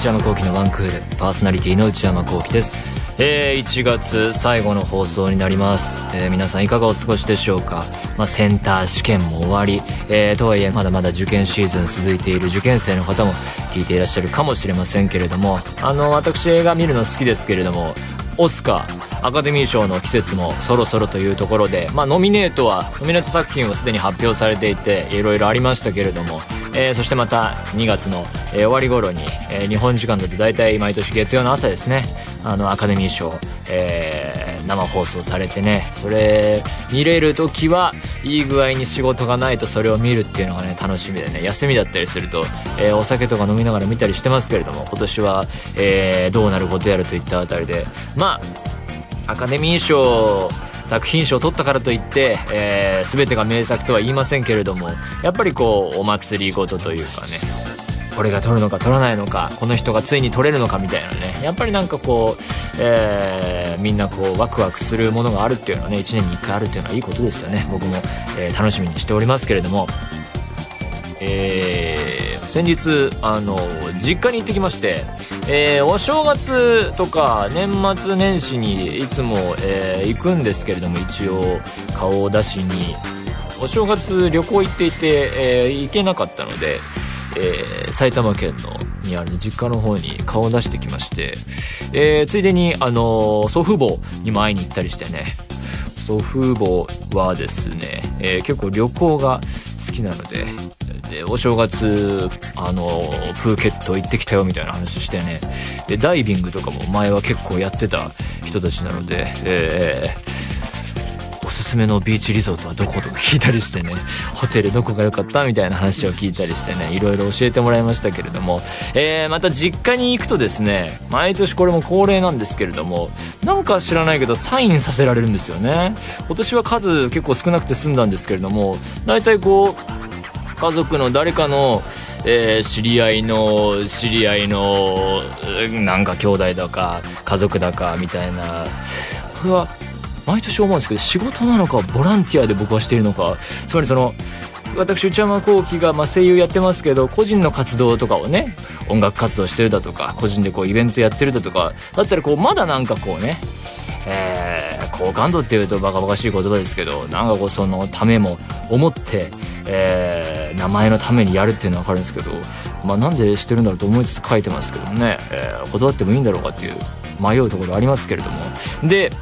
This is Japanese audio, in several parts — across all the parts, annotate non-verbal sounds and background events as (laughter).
内山聖輝のワンクールパーソナリティの内山聖輝です。えー、1月最後の放送になります、えー、皆さんいかがお過ごしでしょうか、まあ、センター試験も終わり、えー、とはいえまだまだ受験シーズン続いている受験生の方も聞いていらっしゃるかもしれませんけれどもあの私映画見るの好きですけれどもオスカーアカデミー賞の季節もそろそろというところで、まあ、ノミネートはノミネート作品はすでに発表されていていろいろありましたけれども、えー、そしてまた2月の、えー、終わり頃に、えー、日本時間だと大体毎年月曜の朝ですね。あのアカデミー賞、えー、生放送されてね。それ見れる時はいい具合に仕事がないとそれを見るっていうのがね楽しみでね。休みだったりすると、えー、お酒とか飲みながら見たりしてますけれども今年は、えー、どうなることやるといったあたりで。まあアカデミー賞作品賞を取ったからといって、えー、全てが名作とは言いませんけれどもやっぱりこうお祭りごとというかねこれが取るのか取らないのかこの人がついに取れるのかみたいなねやっぱりなんかこう、えー、みんなこうワクワクするものがあるっていうのはね1年に1回あるっていうのはいいことですよね。僕も、えー、楽しみにしておりますけれども。えー、先日あの実家に行ってきまして、えー、お正月とか年末年始にいつも、えー、行くんですけれども一応顔を出しに。お正月旅行行っていて、えー、行けなかったのでえ、埼玉県のにある実家の方に顔を出してきまして、え、ついでに、あの、祖父母にも会いに行ったりしてね。祖父母はですね、えー、結構旅行が好きなのででお正月、あのプーケット行ってきたよみたいな話してね。でダイビングとかも前は結構やってた人たちなので、えーおすすめのビーチリゾートはどこ？とか聞いたりしてね。ホテルどこが良かった？みたいな話を聞いたりしてね。いろいろ教えてもらいましたけれども、えー、また実家に行くとですね毎年これも恒例なんですけれどもなんか知らないけどサインさせられるんですよね。今年は数結構少なくて済んだんですけれども大体こう家族の誰かのえー、知り合いの知り合いのなんか兄弟だか家族だかみたいな。これは毎年思うんですけど仕事なのかボランティアで僕はしているのか。つまりその私内山聖輝がまあ声優やってますけど個人の活動とかをね音楽活動してるだとか個人でこうイベントやってるだとかだったらこうまだなんかこうねえー、好感度っていうとバカバカしい言葉ですけどなんかこうそのためも思って、えー、名前のためにやるっていうのは分かるんですけどまあなんでしてるんだろうと思いつつ書いてますけどね、えー、断ってもいいんだろうかっていう迷うところありますけれども。で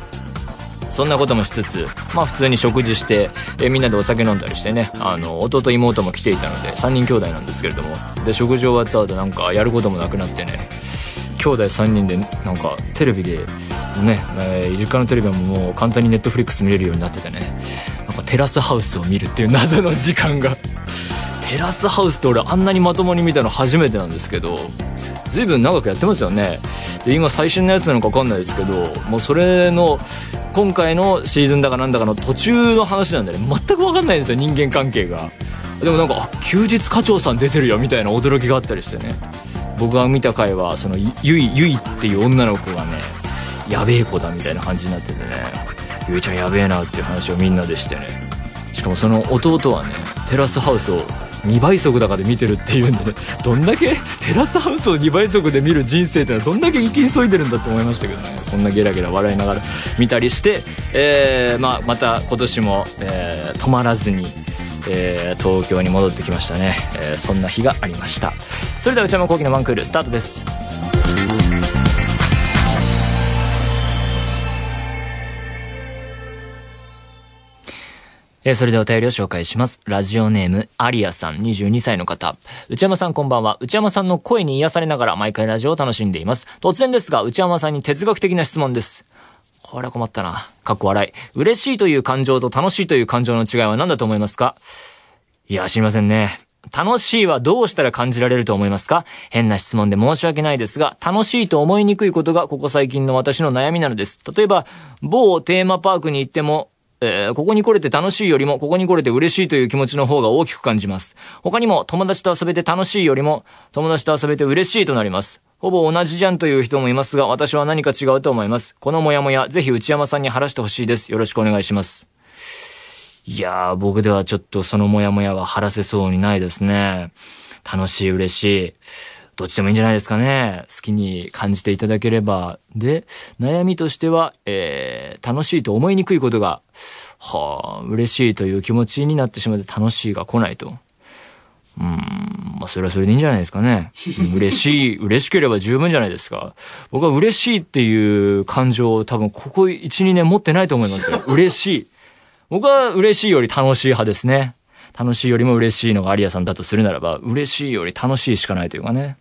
そんなこともしつつ、まあ普通に食事して、え、みんなでお酒飲んだりしてね、あの、弟妹も来ていたので、3人兄弟なんですけれども、で、食事終わった後なんかやることもなくなってね、兄弟3人でなんかテレビで、ね、えー、実家のテレビももう簡単にネットフリックス見れるようになっててね、なんかテラスハウスを見るっていう謎の時間が。テラスハウスって俺あんなにまともに見たの初めてなんですけど、随分長くやってますよね。で、今最新のやつなのか分かんないですけど、もうそれの今回のシーズンだかなんだかの途中の話なんでね全く分かんないんですよ人間関係が。でもなんか休日課長さん出てるよみたいな驚きがあったりしてね。僕が見た回はそのゆいゆいっていう女の子がねやべえ子だみたいな感じになっててね。ゆいちゃんやべえなっていう話をみんなでしてね。しかもその弟はねテラスハウスを2倍速だかで見てるっていうんでね (laughs) どんだけテラスハウスを2倍速で見る人生ってのはどんだけ生き急いでるんだと思いましたけどね。そんなゲラゲラ笑いながら見たりして、えーまあ、また今年も、えー、止まらずに、えー、東京に戻ってきましたね、えー、そんな日がありました。それでは内山昂輝のワンクールスタートです。えー、それではお便りを紹介します。ラジオネーム、アリアさん、22歳の方。内山さんこんばんは。内山さんの声に癒されながら毎回ラジオを楽しんでいます。突然ですが、内山さんに哲学的な質問です。これは困ったな。かっこ笑い。嬉しいという感情と楽しいという感情の違いは何だと思いますか？いや、知りませんね。楽しいはどうしたら感じられると思いますか？変な質問で申し訳ないですが、楽しいと思いにくいことがここ最近の私の悩みなのです。例えば、某テーマパークに行っても、えー、ここに来れて楽しいよりも、ここに来れて嬉しいという気持ちの方が大きく感じます。他にも、友達と遊べて楽しいよりも、友達と遊べて嬉しいとなります。ほぼ同じじゃんという人もいますが、私は何か違うと思います。このモヤモヤ、ぜひ内山さんに晴らしてほしいです。よろしくお願いします。いやー、僕ではちょっとそのモヤモヤは晴らせそうにないですね。楽しい、嬉しい。どっちでもいいんじゃないですかね。好きに感じていただければ。で、悩みとしては、えー、楽しいと思いにくいことが、はあ、嬉しいという気持ちになってしまって楽しいが来ないと。うん、まあ、それはそれでいいんじゃないですかね。嬉しい、(laughs) 嬉しければ十分じゃないですか。僕は嬉しいっていう感情を多分ここ1、2年持ってないと思いますよ。嬉しい。僕は嬉しいより楽しい派ですね。楽しいよりも嬉しいのがアリアさんだとするならば、嬉しいより楽しいしかないというかね。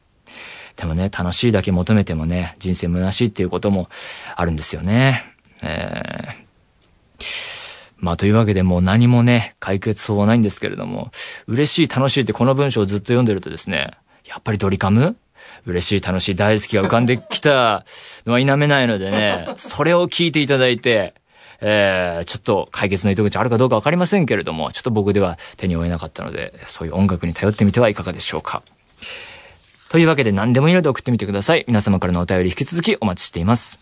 でもね、楽しいだけ求めてもね、人生虚しいっていうこともあるんですよね。えー、まあというわけでもう何もね、解決法はないんですけれども、嬉しい楽しいってこの文章をずっと読んでるとですね、やっぱりドリカム？嬉しい楽しい大好きが浮かんできたのは否めないのでね、それを聞いていただいて、えー、ちょっと解決の糸口あるかどうかわかりませんけれども、ちょっと僕では手に負えなかったので、そういう音楽に頼ってみてはいかがでしょうか。というわけで何でもいいので送ってみてください。皆様からのお便り引き続きお待ちしています。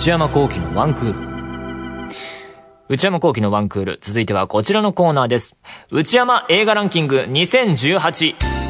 内山幸喜のワンクール。内山幸喜のワンクール。続いてはこちらのコーナーです。内山映画ランキング2018。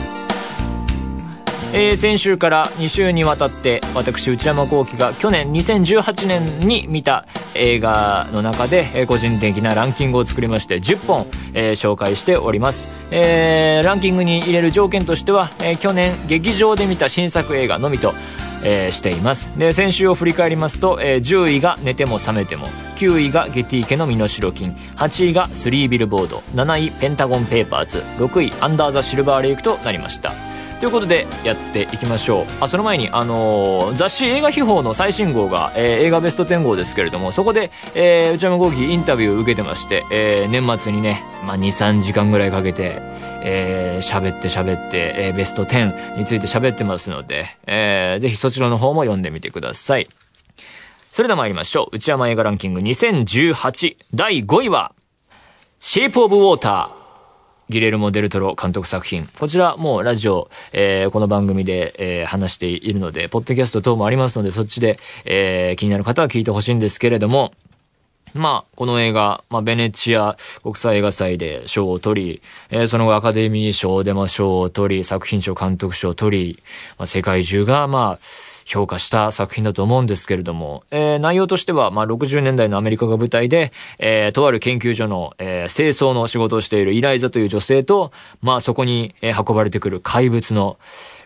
えー、先週から2週にわたって私内山幸喜が去年2018年に見た映画の中で、えー、個人的なランキングを作りまして10本、えー、紹介しております、えー、ランキングに入れる条件としては、えー、去年劇場で見た新作映画のみとえー、しています。で先週を振り返りますと、えー、10位が「寝ても覚めても」9位が「ゲティ家の身代金」8位が「スリービルボード」7位「ペンタゴンペーパーズ」6位「アンダー・ザ・シルバー・レイク」となりました。ということでやっていきましょうあその前に、あのー、雑誌映画秘宝の最新号が、えー、映画ベスト10号ですけれどもそこで、えー、内山豪輝インタビューを受けてまして、えー、年末にね、まあ、23時間ぐらいかけてえー、喋って喋って、えー、ベスト10について喋ってますので、えー、ぜひそちらの方も読んでみてください。それでは参りましょう。内山映画ランキング2018第5位は、シェイプオブウォーター。ギレルモ・デルトロ監督作品。こちらもうラジオ、えー、この番組で、えー、話しているので、ポッドキャスト等もありますので、そっちで、えー、気になる方は聞いてほしいんですけれども、まあ、この映画、まあ、ベネチア国際映画祭で賞を取り、えー、その後アカデミー賞でも賞を取り、作品賞監督賞を取り、まあ、世界中が、まあ、評価した作品だと思うんですけれども、えー、内容としては、まあ、60年代のアメリカが舞台で、えー、とある研究所の、えー、清掃の仕事をしているイライザという女性と、まあ、そこに、え、運ばれてくる怪物の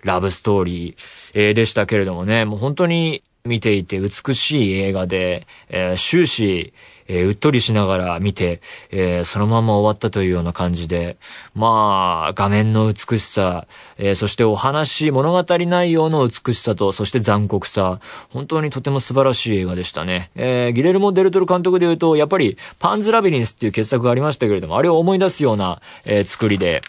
ラブストーリー、えー、でしたけれどもね、もう本当に見ていて美しい映画で、えー、終始、えー、うっとりしながら見て、えー、そのまま終わったというような感じで、まあ、画面の美しさ、えー、そしてお話、物語内容の美しさと、そして残酷さ、本当にとても素晴らしい映画でしたね。えー、ギレルモ・デルトル監督で言うと、やっぱり、パンズ・ラビリンスっていう傑作がありましたけれども、あれを思い出すような、えー、作りで、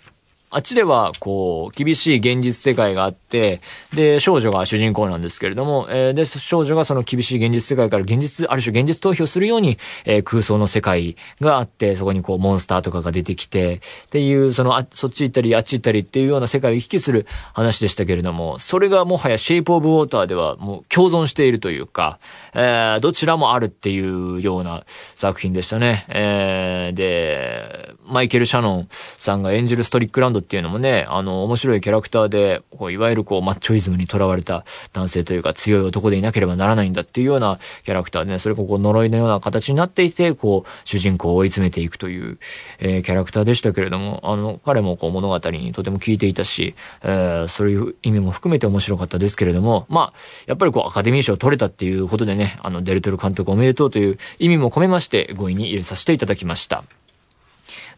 あっちでは、こう、厳しい現実世界があって、で、少女が主人公なんですけれども、えー、で、少女がその厳しい現実世界から現実、ある種現実逃避をするように、えー、空想の世界があって、そこにこう、モンスターとかが出てきて、っていう、その、あ、そっち行ったり、あっち行ったりっていうような世界を行き来する話でしたけれども、それがもはやシェイプオブウォーターではもう共存しているというか、えー、どちらもあるっていうような作品でしたね。えー、で、マイケル・シャノンさんが演じるストリックランドっていうのもね、あの、面白いキャラクターで、こういわゆるこう、マッチョイズムに囚われた男性というか強い男でいなければならないんだっていうようなキャラクターでね、それがこう呪いのような形になっていて、こう、主人公を追い詰めていくという、えー、キャラクターでしたけれども、あの、彼もこう物語にとても聞いていたし、えー、そういう意味も含めて面白かったですけれども、まあ、やっぱりこう、アカデミー賞を取れたっていうことでね、あの、デルトル監督おめでとうという意味も込めまして5位に入れさせていただきました。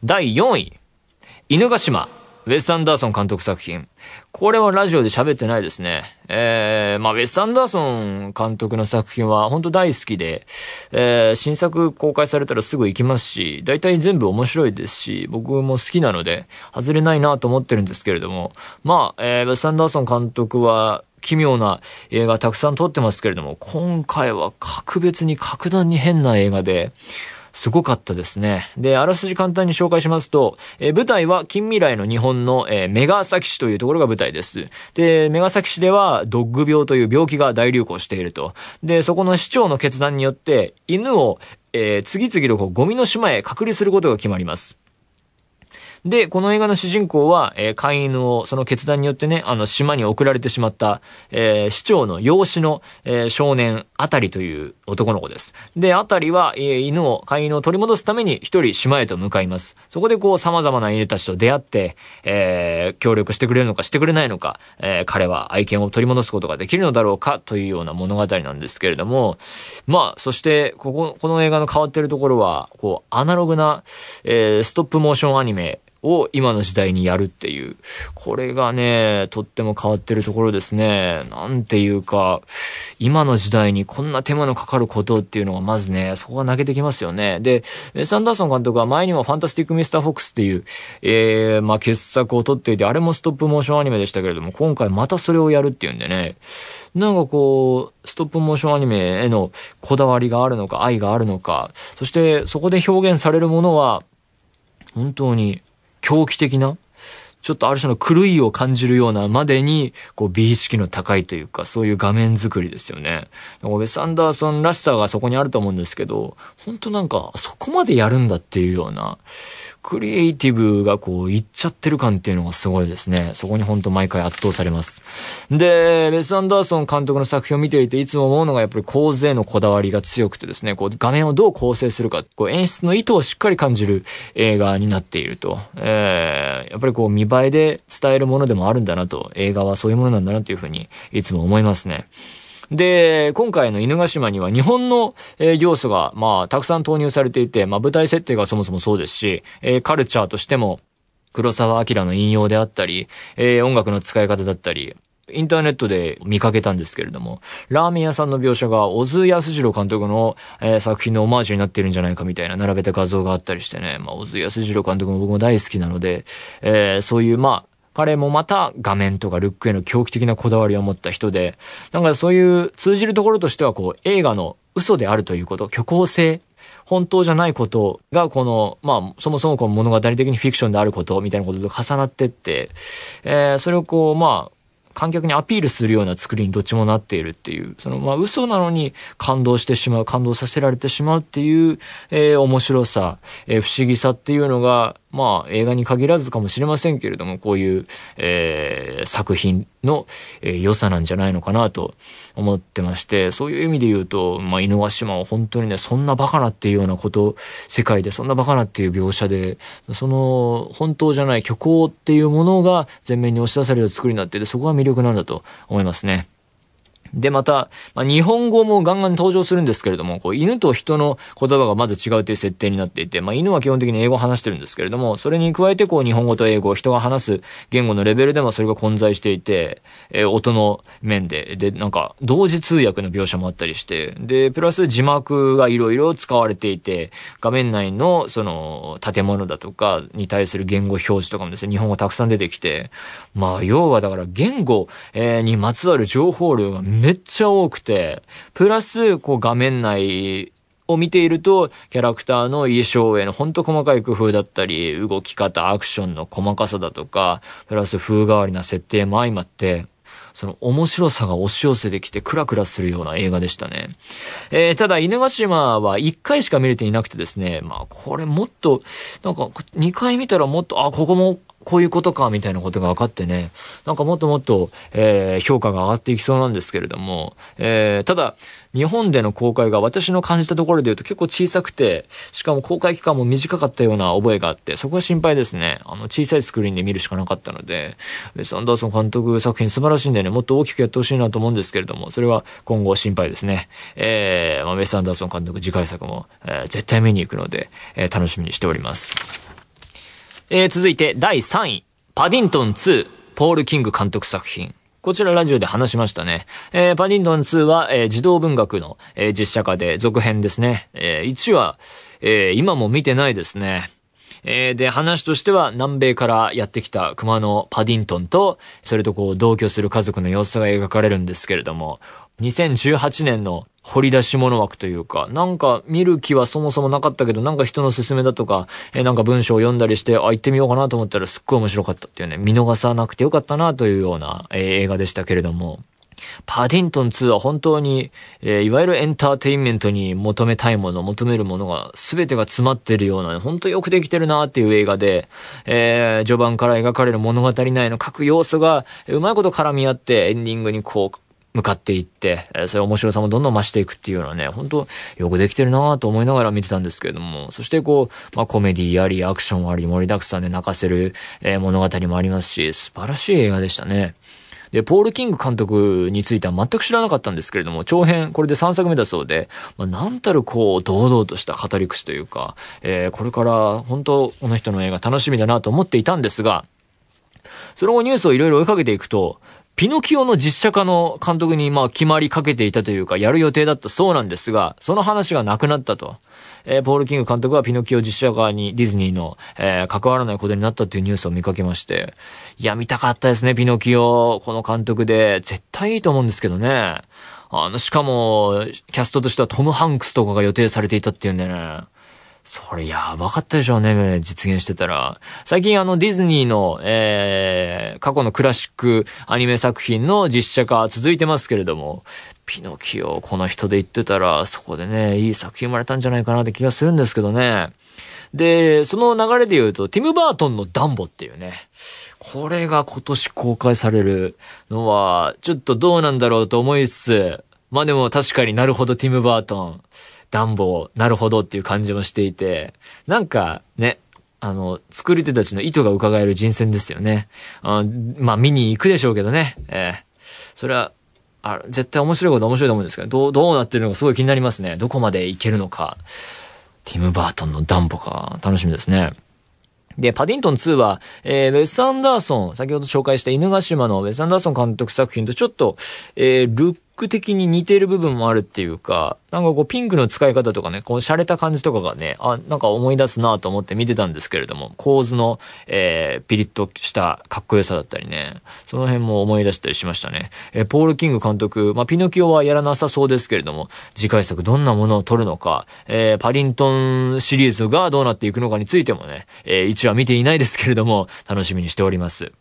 第4位、犬ヶ島。ウェス・アンダーソン監督作品。これはラジオで喋ってないですね。えー、まあ、ウェス・アンダーソン監督の作品は本当大好きで、えー、新作公開されたらすぐ行きますし、大体全部面白いですし、僕も好きなので、外れないなと思ってるんですけれども、まあ、えー、ウェス・アンダーソン監督は、奇妙な映画たくさん撮ってますけれども、今回は格別に格段に変な映画で、すごかったですね。で、あらすじ簡単に紹介しますと、えー、舞台は近未来の日本の、えー、メガ崎市というところが舞台です。で、メガ崎市ではドッグ病という病気が大流行していると。で、そこの市長の決断によって、犬を、えー、次々とこうゴミの島へ隔離することが決まります。で、この映画の主人公は、えー、飼い犬を、その決断によってね、あの、島に送られてしまった、えー、市長の養子の、えー、少年、あたりという男の子です。で、あたりは、えー、犬を、飼い犬を取り戻すために一人島へと向かいます。そこでこう、様々な犬たちと出会って、えー、協力してくれるのかしてくれないのか、えー、彼は愛犬を取り戻すことができるのだろうかというような物語なんですけれども、まあ、そして、ここ、この映画の変わってるところは、こう、アナログな、えー、ストップモーションアニメ、を今の時代にやるっていう。これがね、とっても変わってるところですね。なんていうか、今の時代にこんな手間のかかることっていうのがまずね、そこが泣けてきますよね。で、ウェス・アンダーソン監督は前にもファンタスティック・ミスター・フォックスっていう、えー、まあ、傑作を撮っていて、あれもストップモーションアニメでしたけれども、今回またそれをやるっていうんでね、なんかこう、ストップモーションアニメへのこだわりがあるのか、愛があるのか、そしてそこで表現されるものは、本当に狂気的な、ちょっとある種の狂いを感じるようなまでに、こう美意識の高いというか、そういう画面作りですよね。ウェス・アンダーソンらしさがそこにあると思うんですけど、本当なんか、そこまでやるんだっていうような、クリエイティブがこう、いっちゃってる感っていうのがすごいですね。そこに本当毎回圧倒されます。で、ベス・アンダーソン監督の作品を見ていていつも思うのがやっぱり構図へのこだわりが強くてですね、こう、画面をどう構成するか、こう、演出の意図をしっかり感じる映画になっていると。えー、やっぱりこう、見栄えで伝えるものでもあるんだなと、映画はそういうものなんだなというふうに、いつも思いますね。で、今回の犬ヶ島には日本の、えー、要素が、まあ、たくさん投入されていて、まあ、舞台設定がそもそもそうですし、えー、カルチャーとしても、黒沢明の引用であったり、えー、音楽の使い方だったり、インターネットで見かけたんですけれども、ラーメン屋さんの描写が小津安二郎監督の、えー、作品のオマージュになってるんじゃないかみたいな並べた画像があったりしてね、まあ、小津安二郎監督も僕も大好きなので、えー、そういう、まあ、彼もまた画面とかルックへの狂気的なこだわりを持った人で、なんかそういう通じるところとしてはこう映画の嘘であるということ、虚構性、本当じゃないことがこの、まあそもそもこの物語的にフィクションであることみたいなことと重なってって、えー、それをこうまあ観客にアピールするような作りにどっちもなっているっていう、そのまあ嘘なのに感動してしまう、感動させられてしまうっていう、えー、面白さ、えー、不思議さっていうのが、まあ映画に限らずかもしれませんけれども、こういう、えー、作品の、えー、良さなんじゃないのかなと思ってまして、そういう意味で言うと、まあ犬ヶ島は本当にね、そんなバカなっていうようなこと、世界でそんなバカなっていう描写で、その本当じゃない虚構っていうものが前面に押し出される作りになってて、そこが魅力なんだと思いますね。で、また、まあ、日本語もガンガン登場するんですけれども、こう、犬と人の言葉がまず違うという設定になっていて、まあ、犬は基本的に英語を話してるんですけれども、それに加えて、こう、日本語と英語、人が話す言語のレベルでもそれが混在していて、えー、音の面で、で、なんか、同時通訳の描写もあったりして、で、プラス字幕がいろいろ使われていて、画面内の、その、建物だとかに対する言語表示とかもですね、日本語たくさん出てきて、まあ、要はだから言語、えー、にまつわる情報量がめっちゃ多くて、プラス、こう画面内を見ていると、キャラクターの衣装へのほんと細かい工夫だったり、動き方、アクションの細かさだとか、プラス風変わりな設定も相まって、その面白さが押し寄せてきてクラクラするような映画でしたね。えー、ただ、犬ヶ島は1回しか見れていなくてですね、まあ、これもっと、なんか、2回見たらもっと、あ、ここもこういうことか、みたいなことが分かってね、なんかもっともっと、えー、評価が上がっていきそうなんですけれども、えー、ただ、日本での公開が私の感じたところで言うと結構小さくて、しかも公開期間も短かったような覚えがあって、そこは心配ですね。あの、小さいスクリーンで見るしかなかったので、ウェス・アンダーソン監督作品素晴らしいんでね、もっと大きくやってほしいなと思うんですけれども、それは今後心配ですね。えー、まあ、ウェス・アンダーソン監督次回作も、えー、絶対見に行くので、えー、楽しみにしております。えー、続いて第3位。パディントン2、ポール・キング監督作品。こちらラジオで話しましたね。えー、パディントン2は、えー、児童文学の、えー、実写化で続編ですね。えー、1話、えー、今も見てないですね。えー、で、話としては南米からやってきた熊のパディントンと、それとこう同居する家族の様子が描かれるんですけれども、2018年の掘り出し物枠というか、なんか見る気はそもそもなかったけど、なんか人の勧めだとか、え、なんか文章を読んだりして、あ、行ってみようかなと思ったらすっごい面白かったっていうね、見逃さなくてよかったなというような、えー、映画でしたけれども、パディントン2は本当に、えー、いわゆるエンターテインメントに求めたいもの、求めるものが全てが詰まってるような、本当よくできてるなっていう映画で、えー、序盤から描かれる物語内の各要素がうまいこと絡み合ってエンディングにこう、向かっていって、えー、そういう面白さもどんどん増していくっていうのはね、本当よくできてるなと思いながら見てたんですけれども、そしてこう、まあコメディあり、アクションあり、盛りだくさんで泣かせる、えー、物語もありますし、素晴らしい映画でしたね。で、ポール・キング監督については全く知らなかったんですけれども、長編、これで3作目だそうで、まあ、なんたるこう、堂々とした語り口というか、えー、これから本当、この人の映画楽しみだなと思っていたんですが、その後ニュースをいろいろ追いかけていくと、ピノキオの実写化の監督にまあ決まりかけていたというか、やる予定だったそうなんですが、その話がなくなったと。えー、ポール・キング監督はピノキオ実写化にディズニーの、えー、関わらないことになったっていうニュースを見かけまして、いや、見たかったですね、ピノキオ。この監督で。絶対いいと思うんですけどね。あの、しかも、キャストとしてはトム・ハンクスとかが予定されていたっていうんでね。それやばかったでしょうね、実現してたら。最近あのディズニーの、えー、過去のクラシックアニメ作品の実写化続いてますけれども、ピノキオこの人で言ってたら、そこでね、いい作品生まれたんじゃないかなって気がするんですけどね。で、その流れで言うと、ティム・バートンのダンボっていうね。これが今年公開されるのは、ちょっとどうなんだろうと思いつつ、まあでも確かになるほどティム・バートン。暖房、なるほどっていう感じもしていて、なんかね、あの、作り手たちの意図が伺える人選ですよね。あまあ見に行くでしょうけどね。えー、それは、あ絶対面白いこと面白いと思うんですけど、どう、どうなってるのかすごい気になりますね。どこまでいけるのか。ティム・バートンのダンボか、楽しみですね。で、パディントン2は、えー、ウェス・アンダーソン、先ほど紹介した犬ヶ島のウェス・アンダーソン監督作品とちょっと、えー、ルック的に似てる部分もあるっていうか、なんかこうピンクの使い方とかね、こう洒落た感じとかがね、あ、なんか思い出すなと思って見てたんですけれども、構図の、えー、ピリッとしたかっこよさだったりね、その辺も思い出したりしましたね。えー、ポール・キング監督、まあ、ピノキオはやらなさそうですけれども、次回作どんなものを撮るのか、えー、パリントンシリーズがどうなっていくのかについてもね、えー、1話見ていないですけれども、楽しみにしております。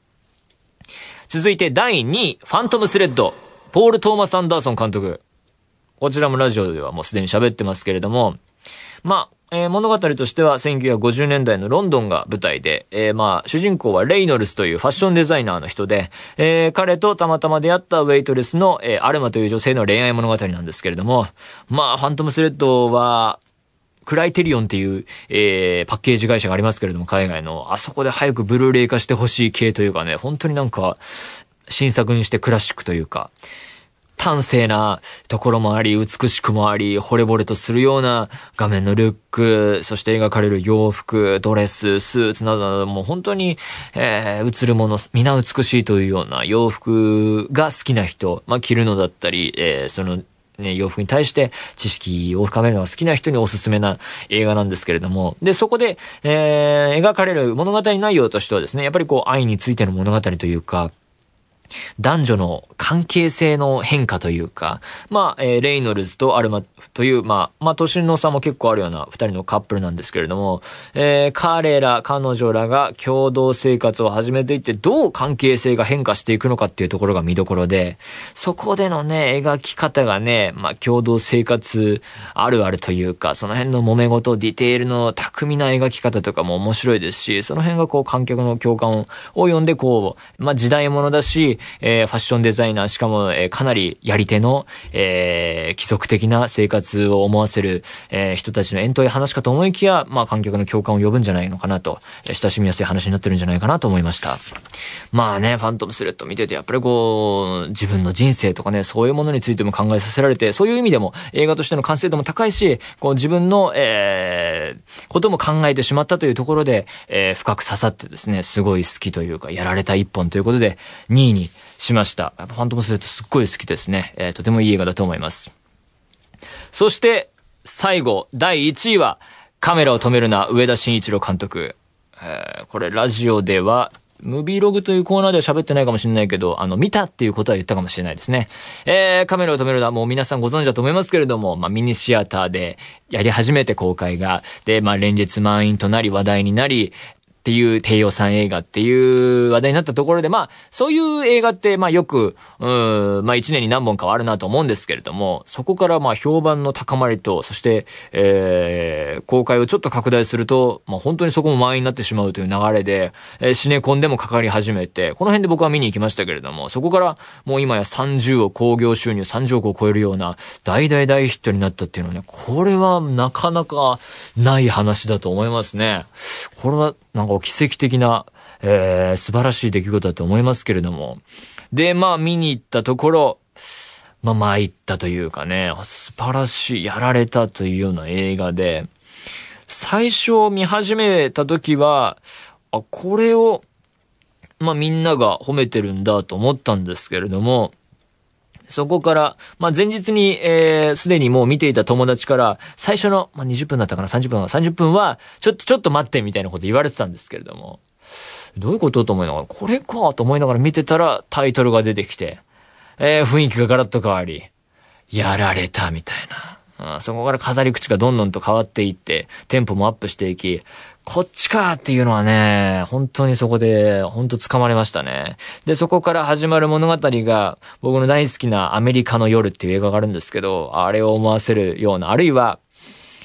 続いて第2位、ファントムスレッド。ポール・トーマス・アンダーソン監督。こちらもラジオではもうすでに喋ってますけれども、まあ、えー、物語としては1950年代のロンドンが舞台で、えー、まあ、主人公はレイノルスというファッションデザイナーの人で、えー、彼とたまたま出会ったウェイトレスの、えアルマという女性の恋愛物語なんですけれども、まあ、ファントムスレッドは、クライテリオンっていう、えー、パッケージ会社がありますけれども、海外の、あそこで早くブルーレイ化してほしい系というかね、本当になんか、新作にしてクラシックというか、端正なところもあり、美しくもあり、惚れ惚れとするような画面のルック、そして描かれる洋服、ドレス、スーツなどなども本当に、えー、映るもの、皆美しいというような洋服が好きな人、まあ、着るのだったり、えー、その、ね、洋服に対して知識を深めるのが好きな人におすすめな映画なんですけれども、で、そこで、えー、描かれる物語内容としてはですね、やっぱりこう愛についての物語というか、男女の関係性の変化というか、まあ、えー、レイノルズとアルマという、まあ、まあ、年の差も結構あるような二人のカップルなんですけれども、えー、彼ら、彼女らが共同生活を始めていって、どう関係性が変化していくのかっていうところが見どころで、そこでのね、描き方がね、まあ、共同生活あるあるというか、その辺の揉め事、ディテールの巧みな描き方とかも面白いですし、その辺がこう観客の共感を読んで、こう、まあ、時代物だし、えー、ファッションデザイナー、しかも、えー、かなりやり手の、えー、規則的な生活を思わせる、えー、人たちの遠遠い話かと思いきや、まあ、観客の共感を呼ぶんじゃないのかなと、えー、親しみやすい話になってるんじゃないかなと思いました。まあね、ファントムスレッド見てて、やっぱりこう、自分の人生とかね、そういうものについても考えさせられて、そういう意味でも映画としての完成度も高いし、こう自分の、えー、ことも考えてしまったというところで、えー、深く刺さってですね、すごい好きというか、やられた一本ということで、2位にしました。やっぱファントムスレッドすっごい好きですね。えー、とてもいい映画だと思います。そして、最後、第1位は、カメラを止めるな、上田慎一郎監督。えー、これラジオでは、ムービーログというコーナーでは喋ってないかもしれないけど、あの、見たっていうことは言ったかもしれないですね。えー、カメラを止めるのはもう皆さんご存知だと思いますけれども、まあ、ミニシアターでやり始めて公開が、で、まあ、連日満員となり話題になり、っていう低予算映画っていう話題になったところで、まあ、そういう映画って、まあよく、うん、まあ一年に何本かはあるなと思うんですけれども、そこからまあ評判の高まりと、そして、えー、公開をちょっと拡大すると、まあ本当にそこも満員になってしまうという流れで、えー、シネコンでもかかり始めて、この辺で僕は見に行きましたけれども、そこからもう今や30億、興行収入30億を超えるような大大大ヒットになったっていうのはね、これはなかなかない話だと思いますね。これはなんか奇跡的な、えー、素晴らしい出来事だと思いますけれども。で、まあ見に行ったところ、まあ参ったというかね、素晴らしい、やられたというような映画で、最初見始めた時は、あ、これを、まあみんなが褒めてるんだと思ったんですけれども、そこから、まあ、前日に、えー、すでにもう見ていた友達から、最初の、まあ、20分だったかな、30分は、30分は、ちょっと、ちょっと待ってみたいなこと言われてたんですけれども、どういうことと思いながら、これかと思いながら見てたら、タイトルが出てきて、えー、雰囲気がガラッと変わり、やられたみたいな。あそこから語り口がどんどんと変わっていって、テンポもアップしていき、こっちかっていうのはね、本当にそこで、本当掴まれましたね。で、そこから始まる物語が、僕の大好きなアメリカの夜っていう映画があるんですけど、あれを思わせるような、あるいは、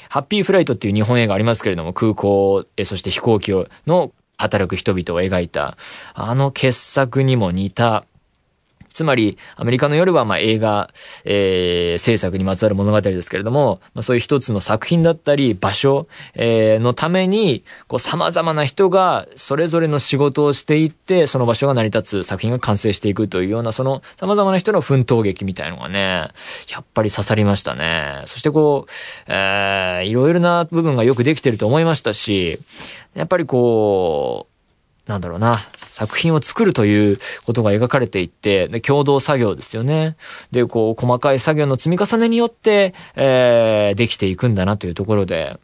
ハッピーフライトっていう日本映画ありますけれども、空港、えそして飛行機を、の働く人々を描いた、あの傑作にも似た、つまり、アメリカの夜はまあ映画、えー、制作にまつわる物語ですけれども、まあ、そういう一つの作品だったり、場所、えー、のために、こう様々な人がそれぞれの仕事をしていって、その場所が成り立つ作品が完成していくというような、その様々な人の奮闘劇みたいのがね、やっぱり刺さりましたね。そしてこう、えー、いろいろな部分がよくできてると思いましたし、やっぱりこう、なんだろうな、作品を作るということが描かれていって、で、共同作業ですよね。で、こう、細かい作業の積み重ねによって、えー、できていくんだなというところで、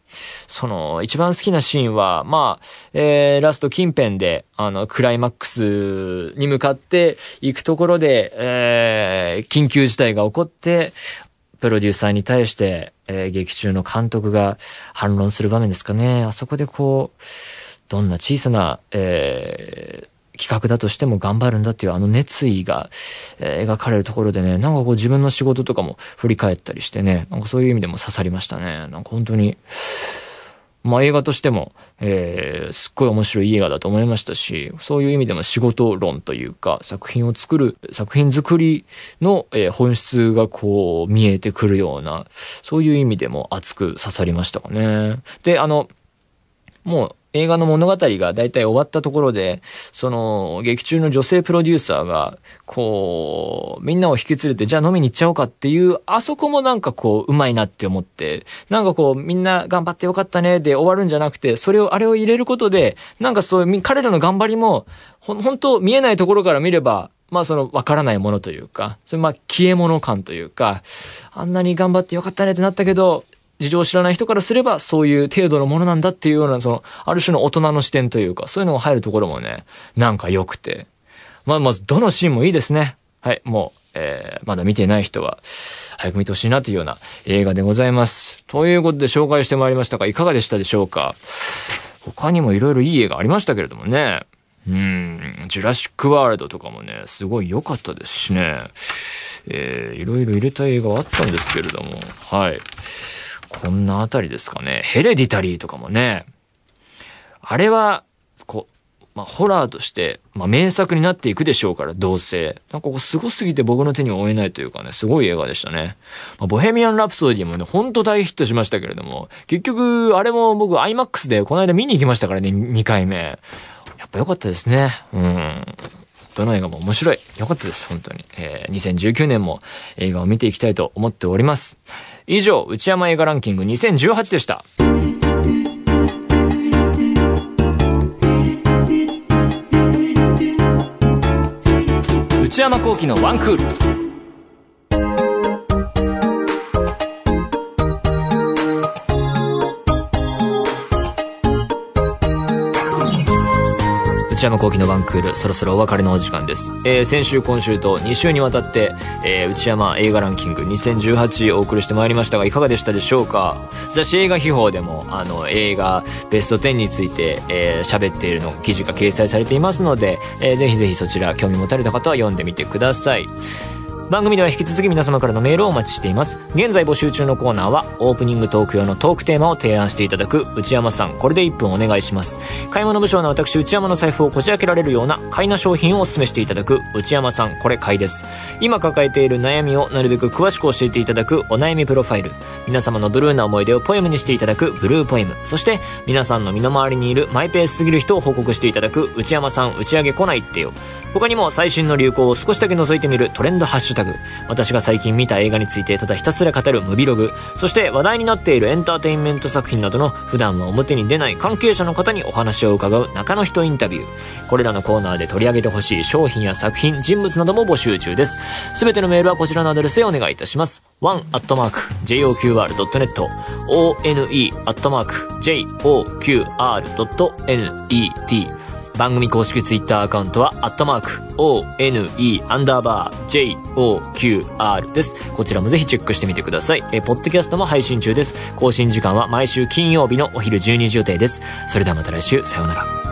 その、一番好きなシーンは、まあ、えー、ラスト近辺で、あの、クライマックスに向かっていくところで、えー、緊急事態が起こって、プロデューサーに対して、えー、劇中の監督が反論する場面ですかね。あそこでこう、どんな小さな、えー、企画だとしても頑張るんだっていうあの熱意が、えー、描かれるところでね、なんかこう自分の仕事とかも振り返ったりしてね、なんかそういう意味でも刺さりましたね。なんか本当に、まあ映画としても、えー、すっごい面白い映画だと思いましたし、そういう意味でも仕事論というか、作品を作る、作品作りの、えー、本質がこう見えてくるような、そういう意味でも熱く刺さりましたかね。で、あの、もう映画の物語が大体終わったところで、その、劇中の女性プロデューサーが、こう、みんなを引き連れて、じゃあ飲みに行っちゃおうかっていう、あそこもなんかこう、うまいなって思って、なんかこう、みんな頑張ってよかったねで終わるんじゃなくて、それを、あれを入れることで、なんかそういう、彼らの頑張りも、ほ、本当見えないところから見れば、まあその、わからないものというか、それまあ消え物感というか、あんなに頑張ってよかったねってなったけど、事情を知らない人からすれば、そういう程度のものなんだっていうような、その、ある種の大人の視点というか、そういうのが入るところもね、なんか良くて。まあ、まず、どのシーンもいいですね。はい、もう、えー、まだ見てない人は、早く見てほしいなというような映画でございます。ということで紹介してまいりましたが、いかがでしたでしょうか？他にも色々いい映画ありましたけれどもね。うん、ジュラシックワールドとかもね、すごい良かったですしね。えー、いろいろ入れた映画はあったんですけれども、はい。こんなあたりですかね。ヘレディタリーとかもね。あれは、こう、まあ、ホラーとして、まあ、名作になっていくでしょうから、どうせ。なんかここすごすぎて僕の手に負えないというかね、すごい映画でしたね。まあ、ボヘミアン・ラプソディもね、ほんと大ヒットしましたけれども、結局、あれも僕 IMAX でこの間見に行きましたからね、2回目。やっぱ良かったですね。うん。どの映画も面白い。良かったです、本当に。えー、2019年も映画を見ていきたいと思っております。以上、内山映画ランキング2018でした。内山幸喜のワンクール。内山幸喜のワンクール、そろそろお別れのお時間です。えー、先週、今週と2週にわたって、えー、内山映画ランキング2018お送りしてまいりましたが、いかがでしたでしょうか？雑誌映画秘宝でも、あの、映画ベスト10について、えー、喋っているの記事が掲載されていますので、えー、ぜひぜひそちら興味持たれた方は読んでみてください。番組では引き続き皆様からのメールをお待ちしています。現在募集中のコーナーは、オープニングトーク用のトークテーマを提案していただく内山さん、これで1分お願いします。買い物不詳な私内山の財布をこじ開けられるような買いな商品をお勧めしていただく内山さん、これ買いです。今抱えている悩みをなるべく詳しく教えていただくお悩みプロファイル。皆様のブルーな思い出をポエムにしていただくブルーポエム。そして、皆さんの身の回りにいるマイペースすぎる人を報告していただく内山さん、打ち上げ来ないってよ。他にも最新の流行を少しだけ覗いてみるトレンドハッシュタグ。私が最近見た映画についてただひたすら語るムビログ。そして話題になっているエンターテインメント作品などの普段は表に出ない関係者の方にお話を伺う中の人インタビュー。これらのコーナーで取り上げてほしい商品や作品、人物なども募集中です。すべてのメールはこちらのアドレスへお願いいたします。one.joqr.net one.joqr.net 番組公式ツイッターアカウントは、アットマーク、one, アンダーバー、joqr です。こちらもぜひチェックしてみてください。えー、ポッドキャストも配信中です。更新時間は毎週金曜日のお昼12時予定です。それではまた来週、さようなら。